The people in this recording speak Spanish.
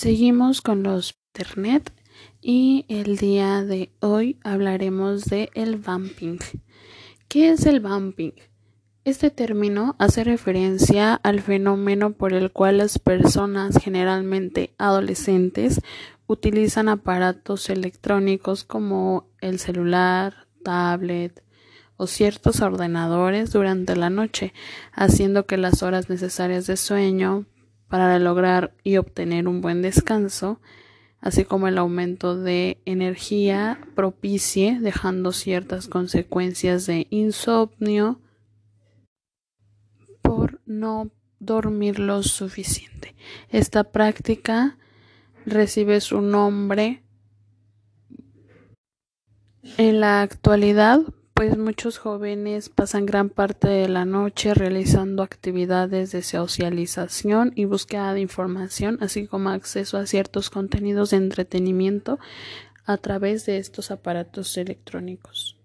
Seguimos con los Internet y el día de hoy hablaremos de el vamping. ¿Qué es el vamping? Este término hace referencia al fenómeno por el cual las personas, generalmente adolescentes, utilizan aparatos electrónicos como el celular, tablet o ciertos ordenadores durante la noche, haciendo que las horas necesarias de sueño para lograr y obtener un buen descanso, así como el aumento de energía propicie, dejando ciertas consecuencias de insomnio por no dormir lo suficiente. Esta práctica recibe su nombre en la actualidad pues muchos jóvenes pasan gran parte de la noche realizando actividades de socialización y búsqueda de información, así como acceso a ciertos contenidos de entretenimiento a través de estos aparatos electrónicos.